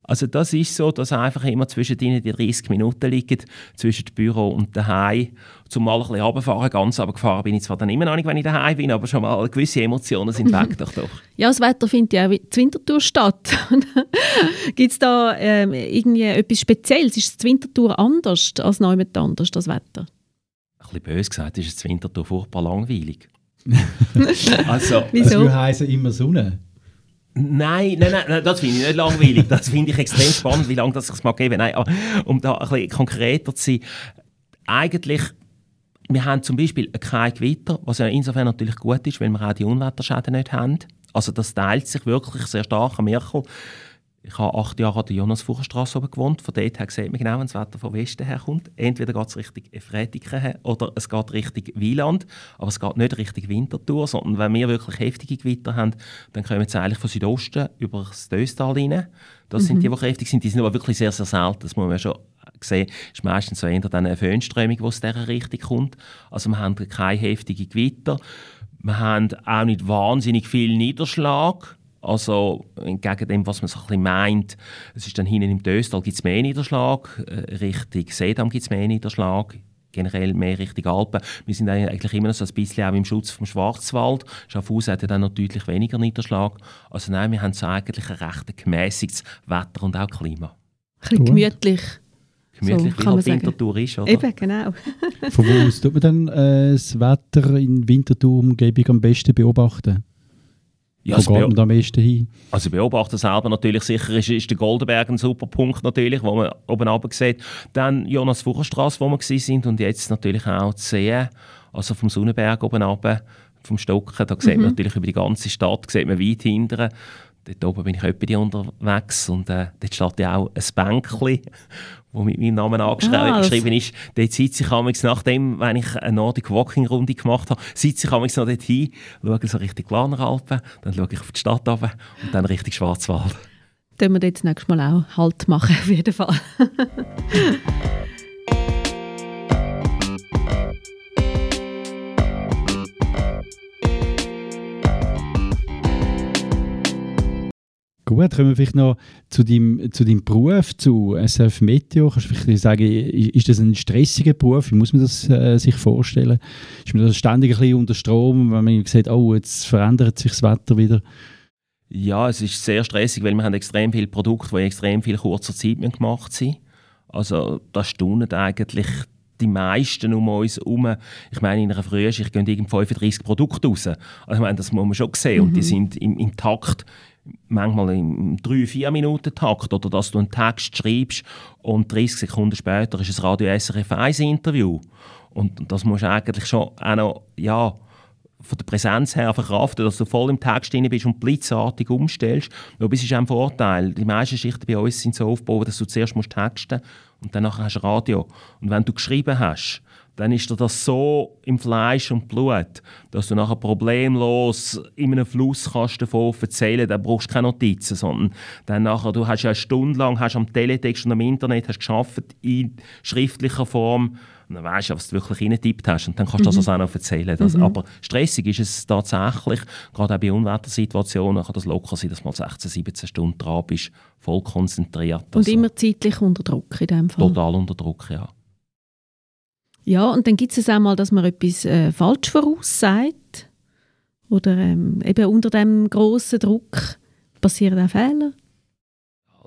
Speaker 1: Also das ist so, dass einfach immer zwischen ihnen die 30 Minuten liegen, zwischen dem Büro und daheim. Zum mal ein bisschen runterfahren, ganz aber gefahren bin ich zwar dann immer noch nicht, wenn ich daheim bin, aber schon mal gewisse Emotionen sind weg doch, doch.
Speaker 4: Ja, das Wetter findet ja auch zur Wintertour statt. Gibt es da ähm, irgendwie etwas Spezielles? Ist das Wintertour anders als niemand anders, das Wetter?
Speaker 1: Ein bisschen böse gesagt, ist das Wintertour furchtbar langweilig.
Speaker 3: also, Wieso? Das würde heißen immer Sonne.
Speaker 1: Nein, nein, nein, das finde ich nicht langweilig. Das finde ich extrem spannend, wie lange das sich mal geben. Nein, um da ein bisschen konkreter zu sein. Eigentlich, wir haben zum Beispiel kein Gewitter, was ja insofern natürlich gut ist, weil wir auch die Unwetterschäden nicht haben. Also das teilt sich wirklich sehr stark am Merkel. Ich habe acht Jahre an der Jonas-Fucher-Straße gewohnt. Von dort her sieht man genau, wenn das Wetter von Westen her kommt. Entweder geht es Richtung Efretiken oder es geht Richtung Wieland. Aber es geht nicht Richtung Winterthur, sondern wenn wir wirklich heftige Gewitter haben, dann kommen wir eigentlich von Südosten über das Döstal rein. Das mhm. sind die, die kräftig sind. Die sind aber wirklich sehr, sehr selten. Das muss man schon sehen. Es ist meistens so eher eine Föhnströmung, die aus dieser Richtung kommt. Also wir haben keine heftigen Gewitter. Wir haben auch nicht wahnsinnig viel Niederschlag. Also entgegen dem, was man so ein bisschen meint, es ist dann hinten im Döstal gibt es mehr Niederschlag, äh, Richtung Seedam gibt es mehr Niederschlag, generell mehr Richtung Alpen. Wir sind eigentlich immer noch so ein bisschen auch im Schutz vom Schwarzwald. Schaffhausen hat ja dann noch deutlich weniger Niederschlag. Also nein, wir haben so eigentlich ein recht gemäßigtes Wetter und auch Klima.
Speaker 4: Ein bisschen gemütlich.
Speaker 1: Gemütlich, so, wie halt Winterthur ist, oder?
Speaker 4: Eben, genau.
Speaker 3: Von wo aus tut man dann äh, das Wetter in Winterthur-Umgebung am besten beobachten? Ja, Wo geht man am meisten hin?
Speaker 1: Also beobachten selber natürlich sicher ist, ist der Goldenberg ein super Punkt natürlich, wo man oben runter sieht. Dann Jonas Fucherstrasse, wo wir sind und jetzt natürlich auch die See, also vom Sonnenberg oben runter, vom Stocken, da sieht man mhm. natürlich über die ganze Stadt, sieht man weit hinten. Dort oben bin ich etwa unterwegs und äh, dort steht ja auch ein Bänkchen, wo mit meinem Namen angeschrieben ah, ist. Dort sitze ich amigs nachdem, wenn ich eine Nordic Walking Runde gemacht habe, sitze ich amigs noch dort hin, schaue so Richtung Glaneralpen, dann schaue ich auf die Stadt runter und dann Richtung Schwarzwald.
Speaker 4: Dann wir jetzt nächstes Mal auch Halt machen, auf jeden Fall.
Speaker 3: Gut, kommen wir vielleicht noch zu deinem, zu deinem Beruf, zu SF Meteo. Kannst du vielleicht sagen, ist das ein stressiger Beruf? Wie muss man das äh, sich vorstellen? Ist man das ständig ein bisschen unter Strom, wenn man sieht, oh, jetzt verändert sich das Wetter wieder?
Speaker 1: Ja, es ist sehr stressig, weil wir haben extrem viele Produkte, die in extrem viel kurzer Zeit gemacht sind. Also das staunen eigentlich die meisten um uns herum, ich meine, in einer Frühschicht gehen irgendwie 35 Produkte raus. Also ich meine, das muss man schon sehen. Mhm. Und die mhm. sind im, im Takt manchmal im 3-4-Minuten-Takt oder dass du einen Text schreibst und 30 Sekunden später ist ein Radio SRF 1 Interview. Und das musst du eigentlich schon auch noch, ja, von der Präsenz her verkraften, dass du voll im Text drin bist und blitzartig umstellst. Aber es ist ein Vorteil. Die meisten Schichten bei uns sind so aufgebaut, dass du zuerst musst texten und dann hast du Radio. Und wenn du geschrieben hast, dann ist dir das so im Fleisch und Blut, dass du nachher problemlos in einem Fluss kannst davon erzählen dann brauchst du keine Notizen, sondern dann nachher, du hast ja eine Stunde lang hast am Teletext und am Internet hast geschafft in schriftlicher Form und dann weißt du, was du wirklich reingetippt hast und dann kannst du mhm. das auch noch erzählen. Das, mhm. Aber stressig ist es tatsächlich, gerade auch bei Unwettersituationen kann das locker sein, dass mal 16, 17 Stunden dran bist, voll konzentriert.
Speaker 4: Und also, immer zeitlich unter Druck in dem Fall?
Speaker 1: Total unter Druck, ja.
Speaker 4: Ja, und dann gibt es auch mal, dass man etwas äh, falsch voraussagt. Oder ähm, eben unter dem grossen Druck passieren auch Fehler.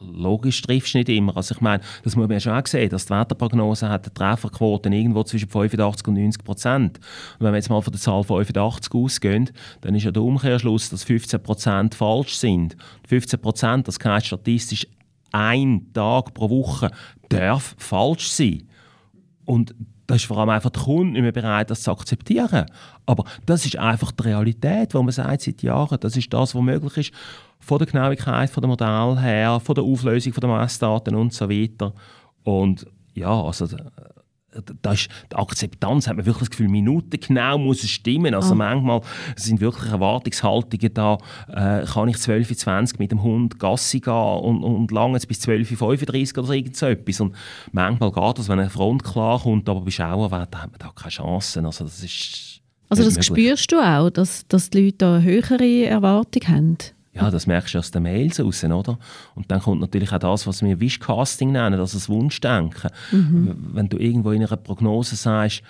Speaker 1: logisch triffst du nicht immer. Also ich meine, das muss man ja schon auch sehen, dass die Wetterprognose hat eine Trefferquote irgendwo zwischen 85 und 90 Prozent. Und wenn wir jetzt mal von der Zahl 85 ausgehen, dann ist ja der Umkehrschluss, dass 15 Prozent falsch sind. 15 Prozent, das heißt statistisch ein Tag pro Woche, darf falsch sein. Und da ist vor allem einfach der Kunde nicht mehr bereit, das zu akzeptieren. Aber das ist einfach die Realität, wo man sagt seit Jahren, das ist das, was möglich ist, von der Genauigkeit, von dem Modell her, von der Auflösung der Messdaten und so weiter. Und ja, also da ist die Akzeptanz, hat man wirklich das Gefühl, Minuten genau muss es stimmen. Also oh. manchmal sind wirklich Erwartungshaltungen da, äh, kann ich 12.20 Uhr mit dem Hund Gassi gehen und, und lange bis 12.35 Uhr oder irgend so etwas. Und manchmal geht das, wenn eine Front klar kommt, aber bei Schauerwetter hat man da keine Chancen. Also das ist
Speaker 4: Also das spürst du auch, dass, dass die Leute da höhere Erwartungen haben?
Speaker 1: Ja, das merkst du aus den Mails raus, oder? Und dann kommt natürlich auch das, was wir Wishcasting nennen, also das Wunschdenken. Mhm. Wenn du irgendwo in einer Prognose sagst,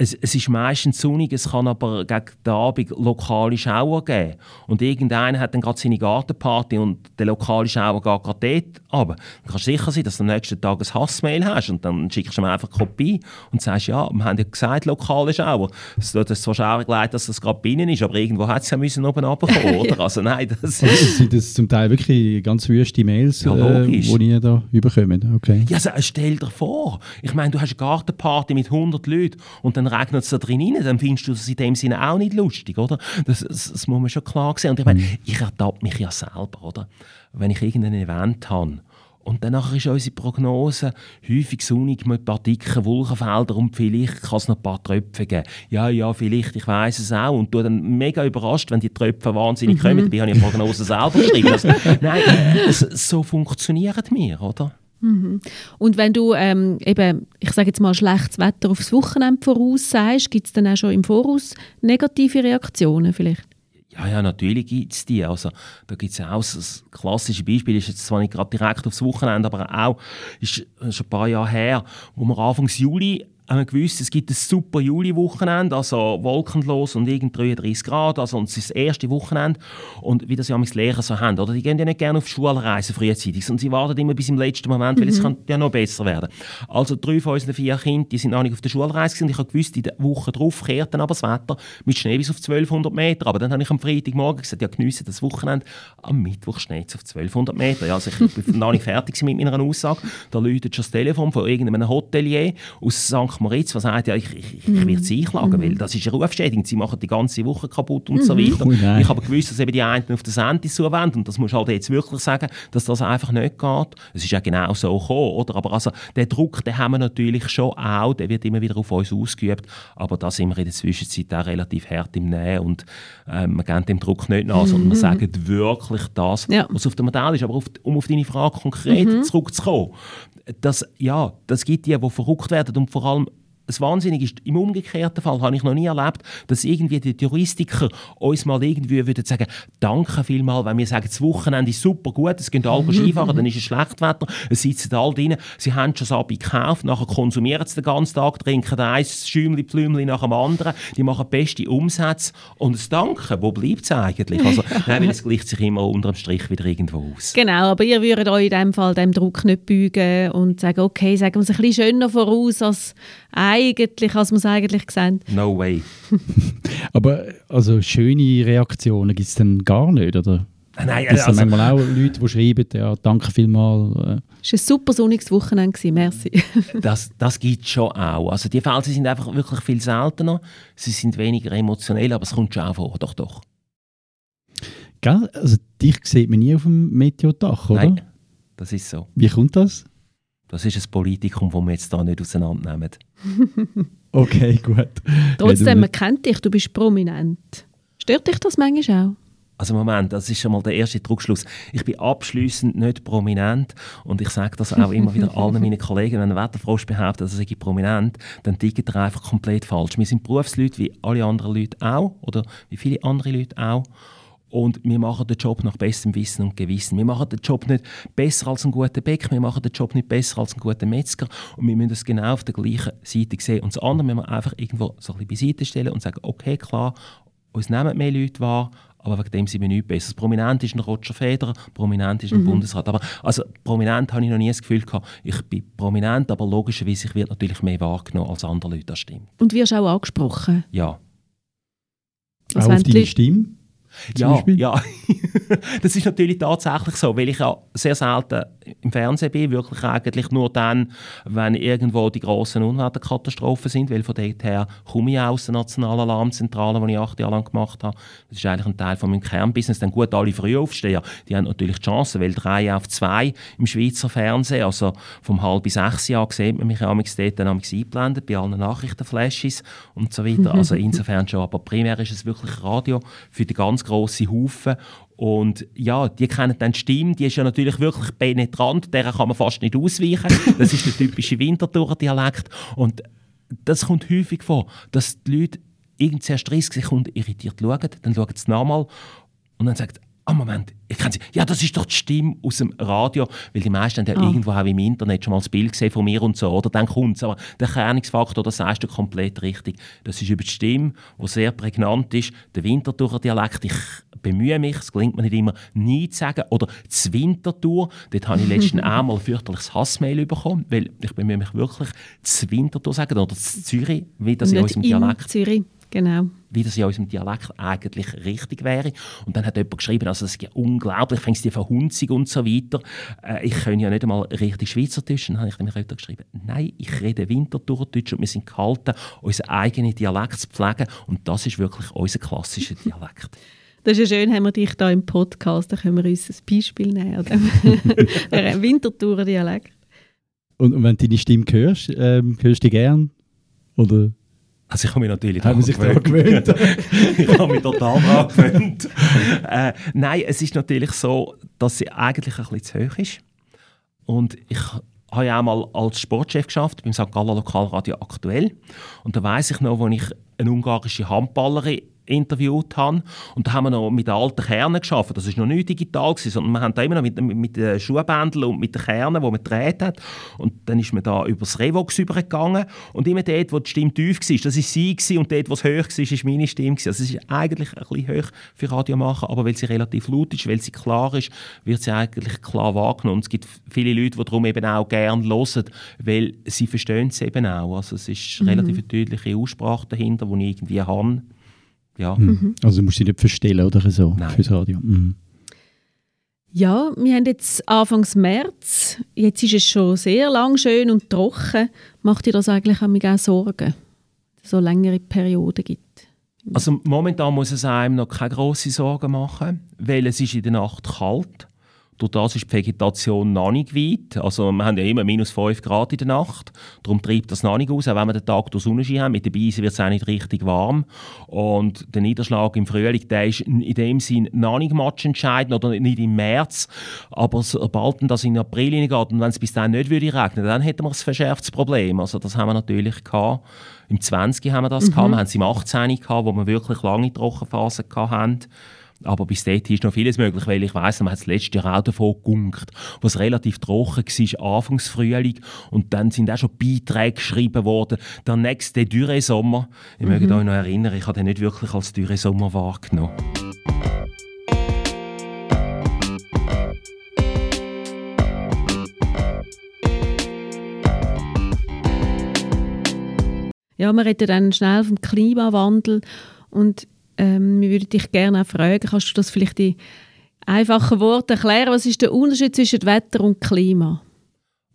Speaker 1: es, es, ist meistens sonnig, es kann aber gegen den Abend lokale Schauer geben. Und irgendeiner hat dann gerade seine Gartenparty und der lokale Schauer geht gerade dort aber Du kannst sicher sein, dass du am nächsten Tag ein Hassmail hast und dann schickst du mir einfach eine Kopie und sagst, ja, wir haben ja gesagt, lokale Schauer. Es tut uns zwar schaurig leid, dass das gerade binnen ist, aber irgendwo hat es ja müssen oben runterkommen, oder? Also nein, das
Speaker 3: ist... Sind das zum Teil wirklich ganz wüste Mails, ja, äh, die ihr da überkommt? Okay.
Speaker 1: Ja, also, stell dir vor, ich meine, du hast eine Gartenparty mit 100 Leuten und dann regnet es da drin rein, dann findest du das in dem Sinne auch nicht lustig, oder? Das, das, das muss man schon klar sehen. Und ich meine, ich ertappe mich ja selber, oder? Wenn ich irgendein Event habe und dann ist unsere Prognose häufig sonnig mit ein paar dicken Wolkenfeldern und vielleicht kann es noch ein paar Tröpfe geben. Ja, ja, vielleicht, ich weiß es auch. Und du dann mega überrascht, wenn die Tröpfe wahnsinnig mhm. kommen. Dabei habe ich die Prognose selber geschrieben. Also, nein, es, so funktionieren wir, oder?
Speaker 4: Mhm. Und wenn du ähm, eben, ich sage jetzt mal, schlechtes Wetter aufs Wochenende voraussagst, gibt es dann auch schon im Voraus negative Reaktionen vielleicht?
Speaker 1: Ja, ja, natürlich gibt es die. Also, da gibt es auch das klassische Beispiel, ist jetzt zwar nicht gerade direkt aufs Wochenende, aber auch ist schon ein paar Jahre her, wo wir Anfang Juli haben wir gewusst, es gibt ein super Juli-Wochenende, also wolkenlos und irgend 33 Grad, also es ist das erste Wochenende. Und wie das ja mit Lehrer so haben, oder? Die gehen ja nicht gerne auf Schulreisen frühzeitig, und sie warten immer bis im letzten Moment, weil mhm. es kann ja noch besser werden. Also drei von unseren vier Kindern, die sind noch nicht auf der Schulreise und ich habe gewusst, in der Woche darauf kehrt dann aber das Wetter mit Schnee bis auf 1200 Meter. Aber dann habe ich am Freitagmorgen gesagt, ja geniessen das Wochenende, am Mittwoch schneit es auf 1200 Meter. Ja, also ich bin noch nicht fertig mit meiner Aussage. Da läutet schon das Telefon von irgendeinem Hotelier aus St. Moritz, der sagt, ja, ich, ich, ich mhm. werde sie einklagen, mhm. weil das ist eine Rufschädigung. Sie machen die ganze Woche kaputt und mhm. so weiter. Oh ich habe gewusst, dass eben die einen auf den Sendis zuwenden und das muss halt jetzt wirklich sagen, dass das einfach nicht geht. Es ist ja genau so gekommen, oder? Aber also, den Druck, den haben wir natürlich schon auch, der wird immer wieder auf uns ausgeübt, aber da sind wir in der Zwischenzeit auch relativ hart im Nähen und äh, wir geben dem Druck nicht nach, sondern wir mhm. sagen wirklich das, ja. was auf dem Modell ist. Aber auf, um auf deine Frage konkret mhm. zurückzukommen, das, ja, das gibt die, die verrückt werden und vor allem das Wahnsinnige ist, im umgekehrten Fall habe ich noch nie erlebt, dass irgendwie die Touristiker uns mal irgendwie würden sagen, danke vielmal, wenn wir sagen, das Wochenende ist super gut, es gehen alle. Skifahren, dann ist es schlecht Wetter, es sitzen alle drin, sie haben schon das Abi gekauft, nachher konsumieren sie den ganzen Tag, trinken ein Schäumchen, Plümchen nach dem anderen, die machen beste Umsätze und das Danke, wo bleibt es eigentlich? Also, nein, weil es gleicht sich immer unter dem Strich wieder irgendwo aus.
Speaker 4: Genau, aber ihr würdet euch in dem Fall dem Druck nicht beugen und sagen, okay, sagen wir es ein bisschen schöner voraus als eigentlich, als wir es eigentlich sehen.
Speaker 1: No way.
Speaker 3: Aber also schöne Reaktionen gibt es dann gar nicht, oder?
Speaker 1: Nein,
Speaker 3: also, es sind manchmal auch Leute, die schreiben, ja, danke vielmals. Äh.
Speaker 4: Es war ein super sonniges Wochenende, merci.
Speaker 1: das das gibt es schon auch. Also die Fälle sind einfach wirklich viel seltener. Sie sind weniger emotionell, aber es kommt schon auch vor, doch, doch.
Speaker 3: Gell? Also dich sieht man nie auf dem Meteodach, oder?
Speaker 1: Nein, das ist so.
Speaker 3: Wie kommt das?
Speaker 1: Das ist ein Politikum, das wir jetzt hier nicht auseinandernehmen.
Speaker 3: okay, gut.
Speaker 4: Trotzdem, man kennt dich, du bist prominent. Stört dich das manchmal auch?
Speaker 1: Also Moment, das ist schon mal der erste Druckschluss. Ich bin abschließend nicht prominent und ich sage das auch immer wieder allen meinen Kollegen, wenn ein Wetterfrosch behauptet, dass er prominent, dann tickt er einfach komplett falsch. Wir sind Berufsleute wie alle anderen Leute auch oder wie viele andere Leute auch und wir machen den Job nach bestem Wissen und Gewissen. Wir machen den Job nicht besser als ein guter Bäck, wir machen den Job nicht besser als ein guter Metzger. Und wir müssen das genau auf der gleichen Seite sehen. Und das andere müssen wir einfach irgendwo so ein bisschen beiseite stellen und sagen, okay, klar, uns nehmen mehr Leute wahr, aber wegen dem sind wir nichts besser. Prominent ist ein Roger Federer, prominent ist ein mhm. Bundesrat. Aber also prominent habe ich noch nie das Gefühl gehabt, ich bin prominent, aber logischerweise ich werde natürlich mehr wahrgenommen als andere Leute, das stimmt.
Speaker 4: Und wirst auch angesprochen?
Speaker 1: Ja.
Speaker 3: Also auch auf deine Stimme?
Speaker 1: Ja, ja. das ist natürlich tatsächlich so, weil ich ja sehr selten im Fernsehen bin, wirklich eigentlich nur dann, wenn irgendwo die grossen Unwetterkatastrophen sind, weil von dort her komme ich aus der nationalen Alarmzentrale, die ich acht Jahre lang gemacht habe. Das ist eigentlich ein Teil von meinem Kernbusiness. Dann gut, alle Frühaufsteher, die haben natürlich die Chance, weil drei auf zwei im Schweizer Fernsehen, also vom halb bis sechs Jahr sieht man mich ja dort dann eingeblendet, bei allen Nachrichtenflashes und so weiter. Also insofern schon, aber primär ist es wirklich Radio für die ganz grossen Haufen und ja, die kennen dann die Stimme, die ist ja natürlich wirklich penetrant, der kann man fast nicht ausweichen. Das ist der typische Winterthur-Dialekt. Und das kommt häufig vor, dass die Leute irgend zuerst 30 Sekunden irritiert schauen, dann schauen sie nochmal und dann sagen ah Moment, ich kenne sie. Ja, das ist doch die Stimme aus dem Radio, weil die meisten haben ja oh. irgendwo auch im Internet schon mal das Bild gesehen von mir und so, oder dann kommt es. Aber der Kernungsfaktor, das sagst du komplett richtig. Das ist über die Stimme, die sehr prägnant ist. Der Winterthurer Dialekt, ich bemühe mich, es gelingt mir nicht immer, nie zu sagen. Oder das Winterthur, dort habe ich letztens einmal ein fürchterliches Hassmail bekommen, weil ich bemühe mich wirklich, das Winterthur zu sagen, oder das Zürich, wie das in unserem Dialekt...
Speaker 4: Zürich. Genau.
Speaker 1: Wie das in unserem Dialekt eigentlich richtig wäre. Und dann hat jemand geschrieben, also das ist ja unglaublich, fängst die Verhunzung und so weiter. Äh, ich kann ja nicht einmal richtig Schweizerdeutsch. Dann habe ich dem Reuter geschrieben, nein, ich rede Winterthurdeutsch und wir sind gehalten, unseren eigenen Dialekt zu pflegen. Und das ist wirklich unser klassischer Dialekt.
Speaker 4: Das ist ja schön, haben wir dich hier im Podcast, da können wir uns ein Beispiel nehmen. Ein Winterthur-Dialekt.
Speaker 3: Und, und wenn du deine Stimme hörst, ähm, hörst du die gern? Oder
Speaker 1: also ich habe mich natürlich
Speaker 3: daran gewöhnt. gewöhnt.
Speaker 1: ich habe mich total daran gewöhnt. Äh, nein, es ist natürlich so, dass sie eigentlich ein bisschen zu hoch ist. Und ich habe ja auch mal als Sportchef geschafft beim St. Gallen Lokalradio aktuell. Und da weiß ich noch, als ich eine ungarische Handballerin interviewt habe. Und da haben wir noch mit den alten Kernen geschafft. Das war noch nicht digital, gewesen, sondern wir haben da immer noch mit, mit, mit den Schuhbändeln und mit den Kernen, die man gedreht hat. Und dann ist man da über das Revox übergegangen. Und immer dort, wo die Stimme tief war, das war sie. Gewesen, und dort, wo es hoch war, war meine Stimme. Gewesen. Also es ist eigentlich ein bisschen hoch für Radio machen, aber weil sie relativ laut ist, weil sie klar ist, wird sie eigentlich klar wahrgenommen. Und es gibt viele Leute, die darum eben auch gerne hören, weil sie verstehen es eben auch. Also es ist mhm. relativ eine deutliche Aussprache dahinter, die ich irgendwie habe. Ja.
Speaker 3: Mhm. Also du musst dich nicht verstellen oder so Nein. fürs Radio. Mhm.
Speaker 4: Ja, wir haben jetzt Anfang März. Jetzt ist es schon sehr lang schön und trocken. Macht dir das eigentlich auch Sorgen, dass es so längere Perioden gibt?
Speaker 1: Also momentan muss es einem noch keine grossen Sorgen machen, weil es ist in der Nacht kalt durch das ist die Vegetation noch nicht weit. Also wir haben ja immer minus 5 Grad in der Nacht. Darum treibt das noch nicht aus, auch wenn wir den Tag durch Sonnenschein haben. Mit der Beise wird es auch nicht richtig warm. Und der Niederschlag im Frühling, der ist in dem Sinn noch nicht matchentscheidend oder nicht im März. Aber sobald das in April geht und wenn es bis dann nicht würde regnen, dann hätten wir ein verschärftes Problem. Also das haben wir natürlich gehabt. Im 20. haben wir das mhm. gehabt, wir haben es im 18. gehabt, wo wir wirklich lange Trockenphasen hatten. Aber bis dahin ist noch vieles möglich, weil ich weiss, man hat das letzte Jahr auch davon gegunkt, wo es relativ trocken war, Anfangs Frühling. Und dann sind auch schon Beiträge geschrieben worden. Der nächste Dürresommer, ich mhm. möchte euch noch erinnern, ich habe den nicht wirklich als Dürresommer wahrgenommen.
Speaker 4: Ja, wir reden dann schnell vom Klimawandel und ähm, wir würden dich gerne auch fragen, kannst du das vielleicht in einfachen Worten erklären? Was ist der Unterschied zwischen Wetter und Klima?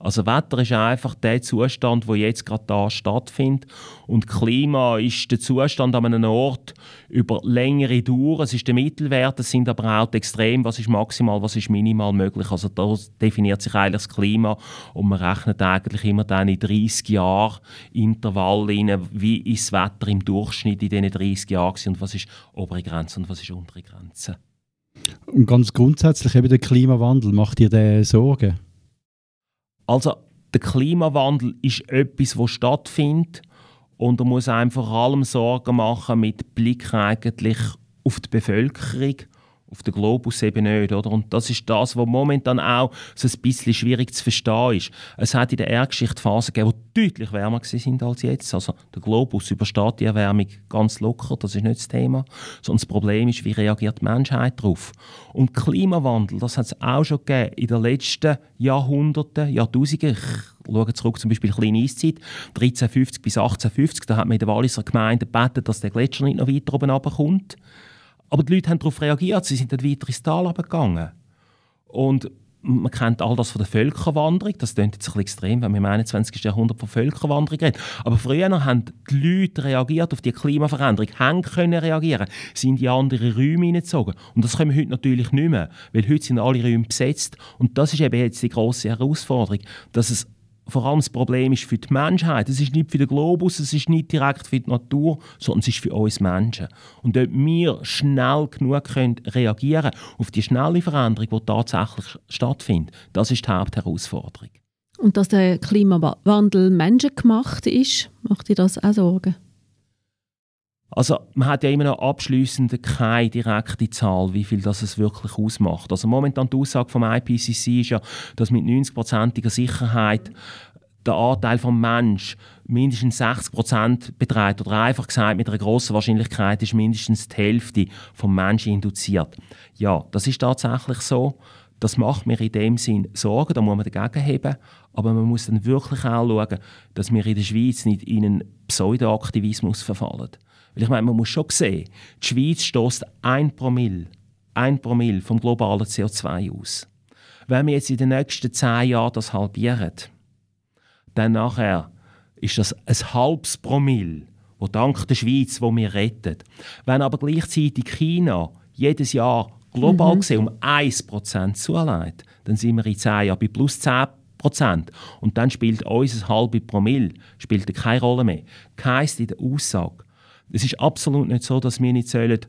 Speaker 1: Also Wetter ist einfach der Zustand, wo jetzt gerade da stattfindet und Klima ist der Zustand an einem Ort über längere Dauer. Es ist der Mittelwert, es sind aber auch die Extrem, was ist maximal, was ist minimal möglich. Also da definiert sich eigentlich das Klima und man rechnet eigentlich immer dann in 30 Jahren Intervall rein, wie ist das Wetter im Durchschnitt in diesen 30 Jahren und was ist obere Grenze und was ist untere Grenze.
Speaker 3: Und ganz grundsätzlich eben der Klimawandel, macht dir der Sorgen?
Speaker 1: Also der Klimawandel ist etwas, was stattfindet und er muss einem vor allem Sorgen machen mit Blick eigentlich auf die Bevölkerung auf der Globus eben nicht. Oder? Und das ist das, was momentan auch so ein bisschen schwierig zu verstehen ist. Es hat in der Erdgeschichte Phasen gegeben, die deutlich wärmer sind als jetzt. Also der Globus übersteht die Erwärmung ganz locker, das ist nicht das Thema. Sondern das Problem ist, wie reagiert die Menschheit darauf. Und Klimawandel, das hat es auch schon gegeben in den letzten Jahrhunderten, Jahrtausenden. Ich schaue zurück zum Beispiel Kleine Eiszeit, 1350 bis 1850, da hat man in der Walliser Gemeinde gebeten, dass der Gletscher nicht noch weiter oben runterkommt. Aber die Leute haben darauf reagiert, sie sind dann weiter ins Tal gegangen. Und man kennt all das von der Völkerwanderung, das klingt jetzt ein extrem, wenn wir im 21. Jahrhundert von Völkerwanderung reden. Aber früher haben die Leute reagiert auf die Klimaveränderung, haben können reagieren, sind in andere Räume hineingezogen. Und das können wir heute natürlich nicht mehr, weil heute sind alle Räume besetzt. Und das ist eben jetzt die große Herausforderung, dass es vor allem das Problem ist für die Menschheit. Es ist nicht für den Globus, es ist nicht direkt für die Natur, sondern es ist für uns Menschen. Und ob wir schnell genug können reagieren auf die schnelle Veränderung, die tatsächlich stattfindet, das ist die Hauptherausforderung.
Speaker 4: Und dass der Klimawandel menschengemacht ist, macht dir das auch Sorgen?
Speaker 1: Also man hat ja immer noch abschließend keine direkte Zahl, wie viel das es wirklich ausmacht. Also momentan die Aussage vom IPCC ist ja, dass mit 90%iger Sicherheit der Anteil vom Mensch mindestens 60% beträgt oder einfach gesagt mit einer großen Wahrscheinlichkeit ist mindestens die Hälfte vom Menschen induziert. Ja, das ist tatsächlich so. Das macht mir in dem Sinn Sorgen, da muss man dagegen heben. Aber man muss dann wirklich auch schauen, dass wir in der Schweiz nicht in einen Pseudoaktivismus verfallen. Weil ich meine, man muss schon sehen, die Schweiz stößt ein Promille, ein Promille vom globalen CO2 aus. Wenn wir jetzt in den nächsten zehn Jahren das halbieren, dann nachher ist das ein halbes Promille, wo dank der Schweiz, wo wir retten. Wenn aber gleichzeitig China jedes Jahr global mhm. gesehen um 1% zuleitet, dann sind wir in 10 Jahren bei plus 10% Und dann spielt unser halbe Promille spielt keine Rolle mehr. Heisst in der Aussage, es ist absolut nicht so, dass wir nicht sollen,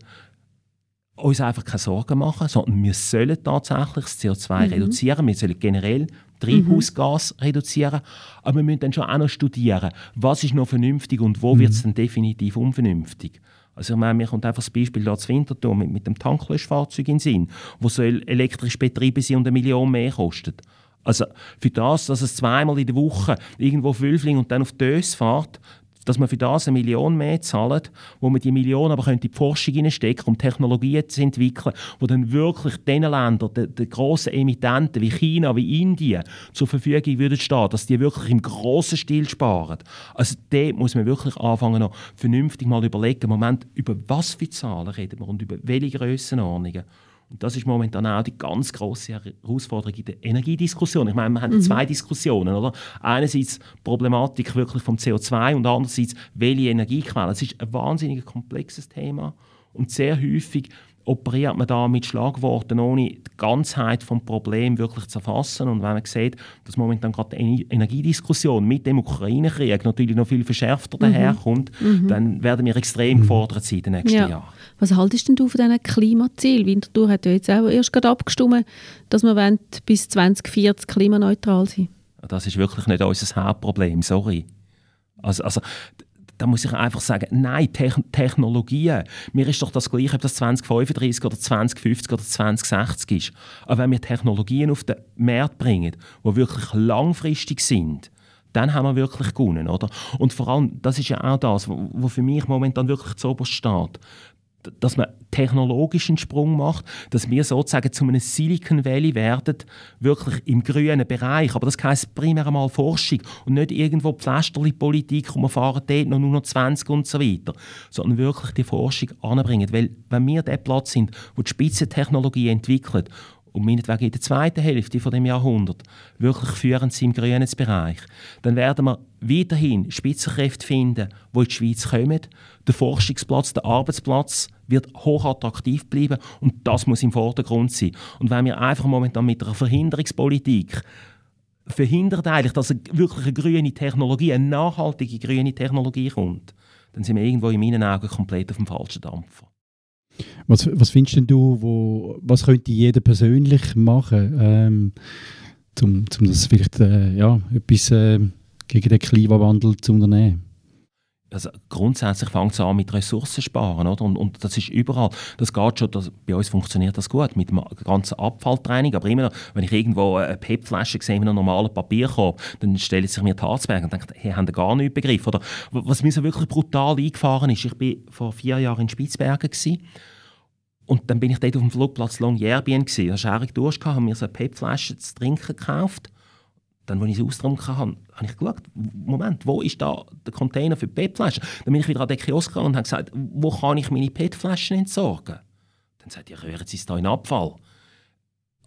Speaker 1: uns einfach keine Sorgen machen, sondern wir sollen tatsächlich das CO2 mhm. reduzieren. Wir sollen generell Treibhausgas mhm. reduzieren. Aber wir müssen dann schon auch noch studieren, was ist noch vernünftig und wo mhm. wird es dann definitiv unvernünftig. Also ich meine, mir kommt einfach das Beispiel da zu Winterthur mit, mit dem Tanklöschfahrzeug in den Sinn, wo soll elektrisch betrieben sein und eine Million mehr kostet. Also für das, dass es zweimal in der Woche irgendwo auf Wülfling und dann auf Dös fährt, dass man für das eine Million mehr zahlt, wo man die Million aber in die Forschung hineinstecken um Technologien zu entwickeln, wo dann wirklich den Ländern, den, den grossen Emittenten wie China, wie Indien zur Verfügung würden stehen, dass die wirklich im grossen Stil sparen. Also dort muss man wirklich anfangen, noch vernünftig mal überlegen, Moment, über was für Zahlen reden wir und über welche Grössenordnungen. Und das ist momentan auch die ganz große Herausforderung in der Energiediskussion. Ich meine, wir haben mhm. zwei Diskussionen. Oder? Einerseits die Problematik wirklich vom CO2 und andererseits, welche Energiequellen. Es ist ein wahnsinnig komplexes Thema und sehr häufig operiert man da mit Schlagworten, ohne die Ganzheit des Problems wirklich zu erfassen. Und wenn man sieht, dass momentan gerade die Energiediskussion mit dem Ukraine-Krieg natürlich noch viel verschärfter mhm. daherkommt, mhm. dann werden wir extrem mhm. gefordert sein in den nächsten ja. Jahren.
Speaker 4: Was haltest du von diesen Klimazielen? Winterthur hat ja jetzt auch erst gerade abgestimmt, dass wir bis 2040 klimaneutral sein
Speaker 1: Das ist wirklich nicht unser Hauptproblem, sorry. Also, also da muss ich einfach sagen, nein, Te Technologien, mir ist doch das gleiche, ob das 2035 oder 2050 oder 2060 ist. Aber wenn wir Technologien auf den Markt bringen, die wirklich langfristig sind, dann haben wir wirklich gewonnen, oder? Und vor allem, das ist ja auch das, was für mich momentan wirklich zu oberst steht dass man technologischen Sprung macht, dass wir sozusagen zu einem Silicon Valley werden, wirklich im grünen Bereich. Aber das heisst primär einmal Forschung und nicht irgendwo Pflasterli-Politik und wir fahren dort noch nur noch 20 und so weiter, sondern wirklich die Forschung anbringen. Weil wenn wir der Platz sind, wo die Spitzentechnologie entwickelt und meinetwegen in der zweiten Hälfte von dem Jahrhundert wirklich führend sind im grünen Bereich, dann werden wir weiterhin Spitzenkräfte finden, die in die Schweiz kommen. Der Forschungsplatz, der Arbeitsplatz wird hoch attraktiv bleiben und das muss im Vordergrund sein. Und wenn wir einfach momentan mit einer Verhinderungspolitik verhindert eigentlich, dass wirklich eine grüne Technologie, eine nachhaltige grüne Technologie kommt, dann sind wir irgendwo in meinen Augen komplett auf dem falschen Dampfer.
Speaker 3: Was, was findest denn du, wo, was könnte jeder persönlich machen, ähm, um, um das vielleicht äh, ja, etwas äh, gegen den Klimawandel zu unternehmen?
Speaker 1: Also grundsätzlich fängt es an mit Ressourcen sparen, oder? Und, und, das ist überall. Das geht schon, das, bei uns funktioniert das gut mit dem ganzen Abfalltraining, aber immer noch, wenn ich irgendwo eine PET-Flasche sehe mit einem normalen Papierkorb, dann stelle sich mir die Harzberg und denke, hey, haben gar nicht begriffen. Oder was mir so wirklich brutal eingefahren ist, ich war vor vier Jahren in Spitzbergen gewesen, und dann bin ich dort auf dem Flugplatz Longyearbyen gewesen. Da hatte ich Durst, habe mir so eine PET-Flasche zu trinken gekauft dann, als ich sie ausgetrunken habe, habe ich geschaut, Moment, wo ist da der Container für PET-Flaschen? Dann bin ich wieder an den Kiosk gegangen und habe gesagt, wo kann ich meine PET-Flaschen entsorgen? Dann sagt er, rühren Sie es da in Abfall.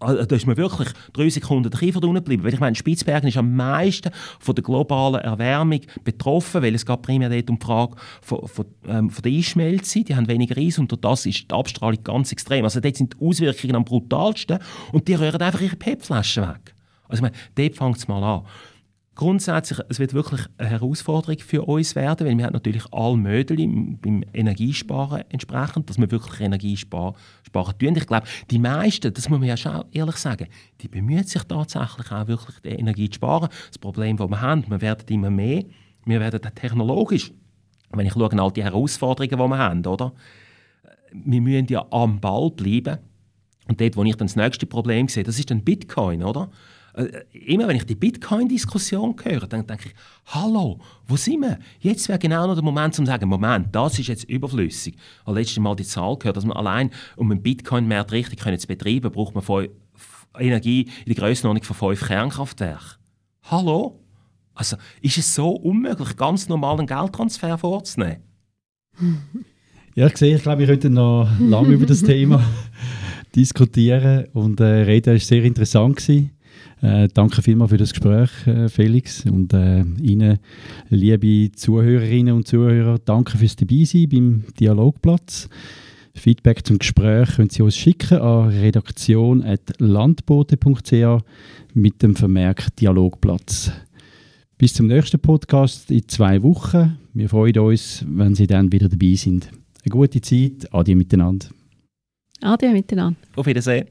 Speaker 1: Also, da ist mir wirklich drei Sekunden der Kiefer geblieben. Weil ich meine, Spitzbergen ist am meisten von der globalen Erwärmung betroffen, weil es geht primär dort um die Frage von, von, ähm, von der Einschmelze. Die haben weniger Eis und durch das ist die Abstrahlung ganz extrem. Also dort sind die Auswirkungen am brutalsten und die rühren einfach ihre PET-Flaschen weg. Also ich meine, dort fängt es mal an. Grundsätzlich, es wird wirklich eine Herausforderung für uns werden, weil wir haben natürlich alle Mödel beim Energiesparen entsprechend, dass wir wirklich Energie sparen, sparen tun. Ich glaube, die meisten, das muss man ja schon ehrlich sagen, die bemühen sich tatsächlich auch wirklich, die Energie zu sparen. Das Problem, das wir haben, wir werden immer mehr, wir werden technologisch, wenn ich schaue, all die Herausforderungen, die wir haben, oder? Wir müssen ja am Ball bleiben. Und dort, wo ich dann das nächste Problem sehe, das ist dann Bitcoin, oder? Äh, immer wenn ich die Bitcoin-Diskussion höre, dann denke ich, hallo, wo sind wir? Jetzt wäre genau noch der Moment, um zu sagen, Moment, das ist jetzt überflüssig. Ich habe letztes Mal die Zahl gehört, dass man allein, um einen Bitcoin-Markt richtig zu betreiben, braucht man Energie in der Grössenordnung von fünf Kernkraftwerken. Hallo? Also ist es so unmöglich, ganz normalen Geldtransfer vorzunehmen?
Speaker 3: Ja, ich sehe, ich glaube, wir könnten noch lange über das Thema diskutieren und äh, reden. Es war sehr interessant. Gewesen. Äh, danke vielmals für das Gespräch, äh, Felix. Und äh, Ihnen, liebe Zuhörerinnen und Zuhörer, danke fürs Dabeisein beim Dialogplatz. Feedback zum Gespräch können Sie uns schicken an redaktion.landbote.ch mit dem Vermerk Dialogplatz. Bis zum nächsten Podcast in zwei Wochen. Wir freuen uns, wenn Sie dann wieder dabei sind. Eine gute Zeit. Adieu miteinander.
Speaker 4: Adieu miteinander.
Speaker 1: Auf Wiedersehen.